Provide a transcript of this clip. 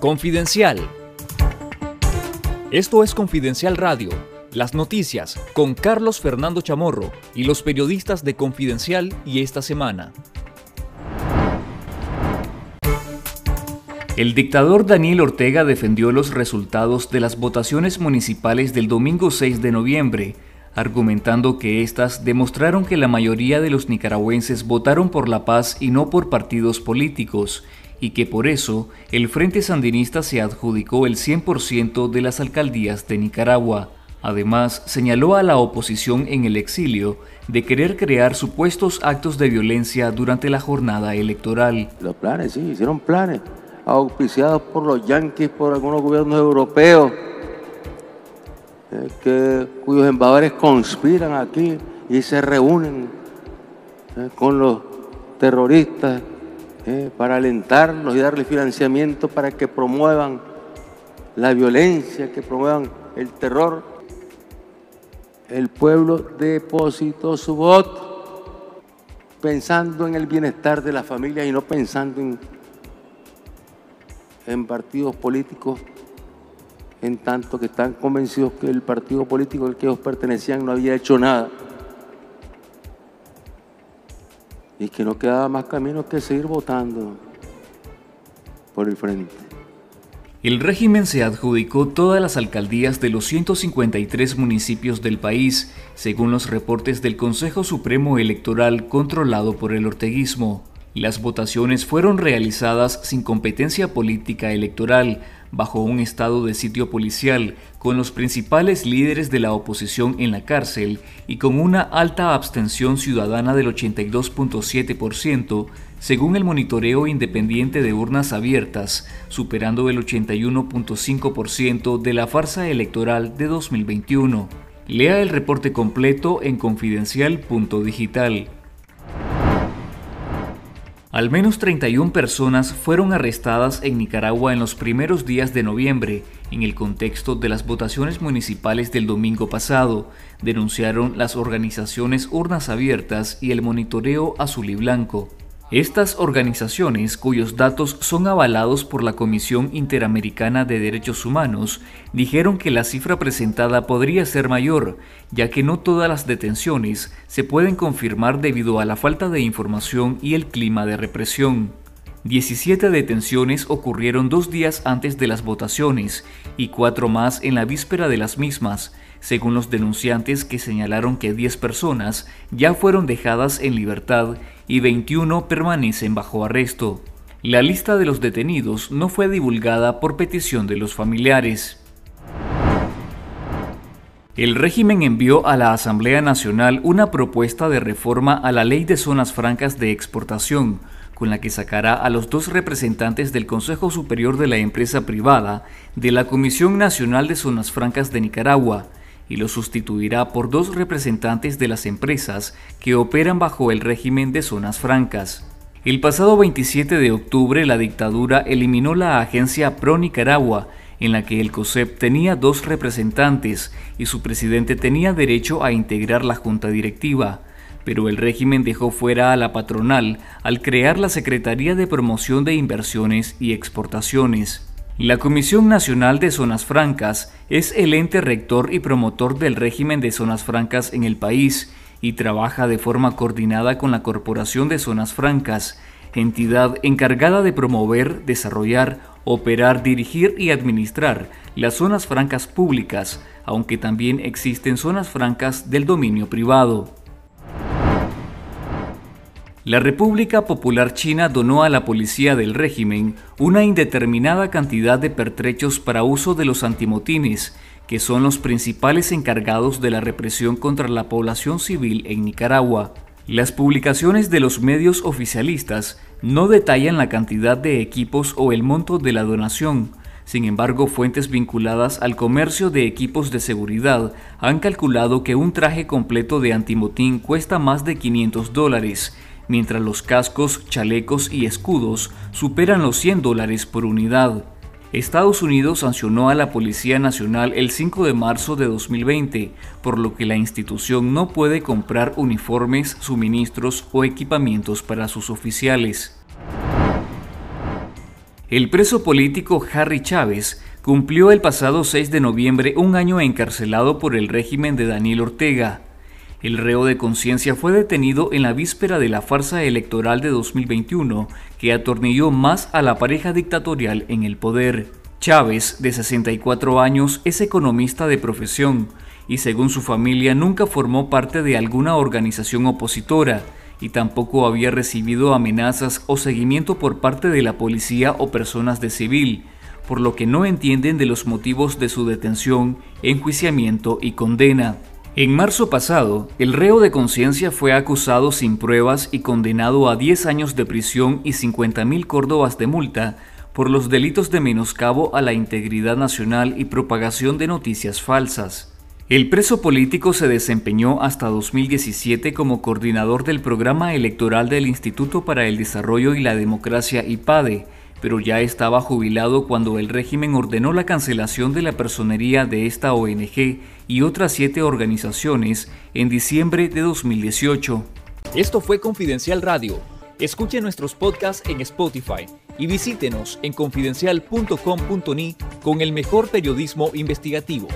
Confidencial. Esto es Confidencial Radio, las noticias con Carlos Fernando Chamorro y los periodistas de Confidencial y esta semana. El dictador Daniel Ortega defendió los resultados de las votaciones municipales del domingo 6 de noviembre, argumentando que éstas demostraron que la mayoría de los nicaragüenses votaron por la paz y no por partidos políticos, y que por eso el Frente Sandinista se adjudicó el 100% de las alcaldías de Nicaragua. Además, señaló a la oposición en el exilio de querer crear supuestos actos de violencia durante la jornada electoral. Los planes, sí, hicieron planes, auspiciados por los yanquis, por algunos gobiernos europeos, eh, que, cuyos embajadores conspiran aquí y se reúnen eh, con los terroristas eh, para alentarlos y darles financiamiento para que promuevan la violencia, que promuevan el terror. El pueblo depositó su voto pensando en el bienestar de la familia y no pensando en, en partidos políticos, en tanto que están convencidos que el partido político al que ellos pertenecían no había hecho nada. Y que no quedaba más camino que seguir votando por el frente. El régimen se adjudicó todas las alcaldías de los 153 municipios del país, según los reportes del Consejo Supremo Electoral controlado por el orteguismo. Las votaciones fueron realizadas sin competencia política electoral, bajo un estado de sitio policial, con los principales líderes de la oposición en la cárcel y con una alta abstención ciudadana del 82.7%, según el monitoreo independiente de urnas abiertas, superando el 81.5% de la farsa electoral de 2021. Lea el reporte completo en confidencial.digital. Al menos 31 personas fueron arrestadas en Nicaragua en los primeros días de noviembre, en el contexto de las votaciones municipales del domingo pasado, denunciaron las organizaciones Urnas Abiertas y el Monitoreo Azul y Blanco. Estas organizaciones, cuyos datos son avalados por la Comisión Interamericana de Derechos Humanos, dijeron que la cifra presentada podría ser mayor, ya que no todas las detenciones se pueden confirmar debido a la falta de información y el clima de represión. 17 detenciones ocurrieron dos días antes de las votaciones y cuatro más en la víspera de las mismas, según los denunciantes que señalaron que 10 personas ya fueron dejadas en libertad y 21 permanecen bajo arresto. La lista de los detenidos no fue divulgada por petición de los familiares. El régimen envió a la Asamblea Nacional una propuesta de reforma a la Ley de Zonas Francas de Exportación, con la que sacará a los dos representantes del Consejo Superior de la Empresa Privada de la Comisión Nacional de Zonas Francas de Nicaragua, y lo sustituirá por dos representantes de las empresas que operan bajo el régimen de zonas francas. El pasado 27 de octubre la dictadura eliminó la agencia Pro Nicaragua, en la que el COSEP tenía dos representantes y su presidente tenía derecho a integrar la junta directiva, pero el régimen dejó fuera a la patronal al crear la Secretaría de Promoción de Inversiones y Exportaciones. La Comisión Nacional de Zonas Francas es el ente rector y promotor del régimen de zonas francas en el país y trabaja de forma coordinada con la Corporación de Zonas Francas, entidad encargada de promover, desarrollar, operar, dirigir y administrar las zonas francas públicas, aunque también existen zonas francas del dominio privado. La República Popular China donó a la policía del régimen una indeterminada cantidad de pertrechos para uso de los antimotines, que son los principales encargados de la represión contra la población civil en Nicaragua. Las publicaciones de los medios oficialistas no detallan la cantidad de equipos o el monto de la donación, sin embargo, fuentes vinculadas al comercio de equipos de seguridad han calculado que un traje completo de antimotín cuesta más de 500 dólares mientras los cascos, chalecos y escudos superan los 100 dólares por unidad. Estados Unidos sancionó a la Policía Nacional el 5 de marzo de 2020, por lo que la institución no puede comprar uniformes, suministros o equipamientos para sus oficiales. El preso político Harry Chávez cumplió el pasado 6 de noviembre un año encarcelado por el régimen de Daniel Ortega. El reo de conciencia fue detenido en la víspera de la farsa electoral de 2021 que atornilló más a la pareja dictatorial en el poder. Chávez, de 64 años, es economista de profesión y según su familia nunca formó parte de alguna organización opositora y tampoco había recibido amenazas o seguimiento por parte de la policía o personas de civil, por lo que no entienden de los motivos de su detención, enjuiciamiento y condena. En marzo pasado, el reo de conciencia fue acusado sin pruebas y condenado a 10 años de prisión y 50 mil córdobas de multa por los delitos de menoscabo a la integridad nacional y propagación de noticias falsas. El preso político se desempeñó hasta 2017 como coordinador del programa electoral del Instituto para el Desarrollo y la Democracia IPADE, pero ya estaba jubilado cuando el régimen ordenó la cancelación de la personería de esta ONG y otras siete organizaciones en diciembre de 2018. Esto fue Confidencial Radio. Escuche nuestros podcasts en Spotify y visítenos en confidencial.com.ni con el mejor periodismo investigativo.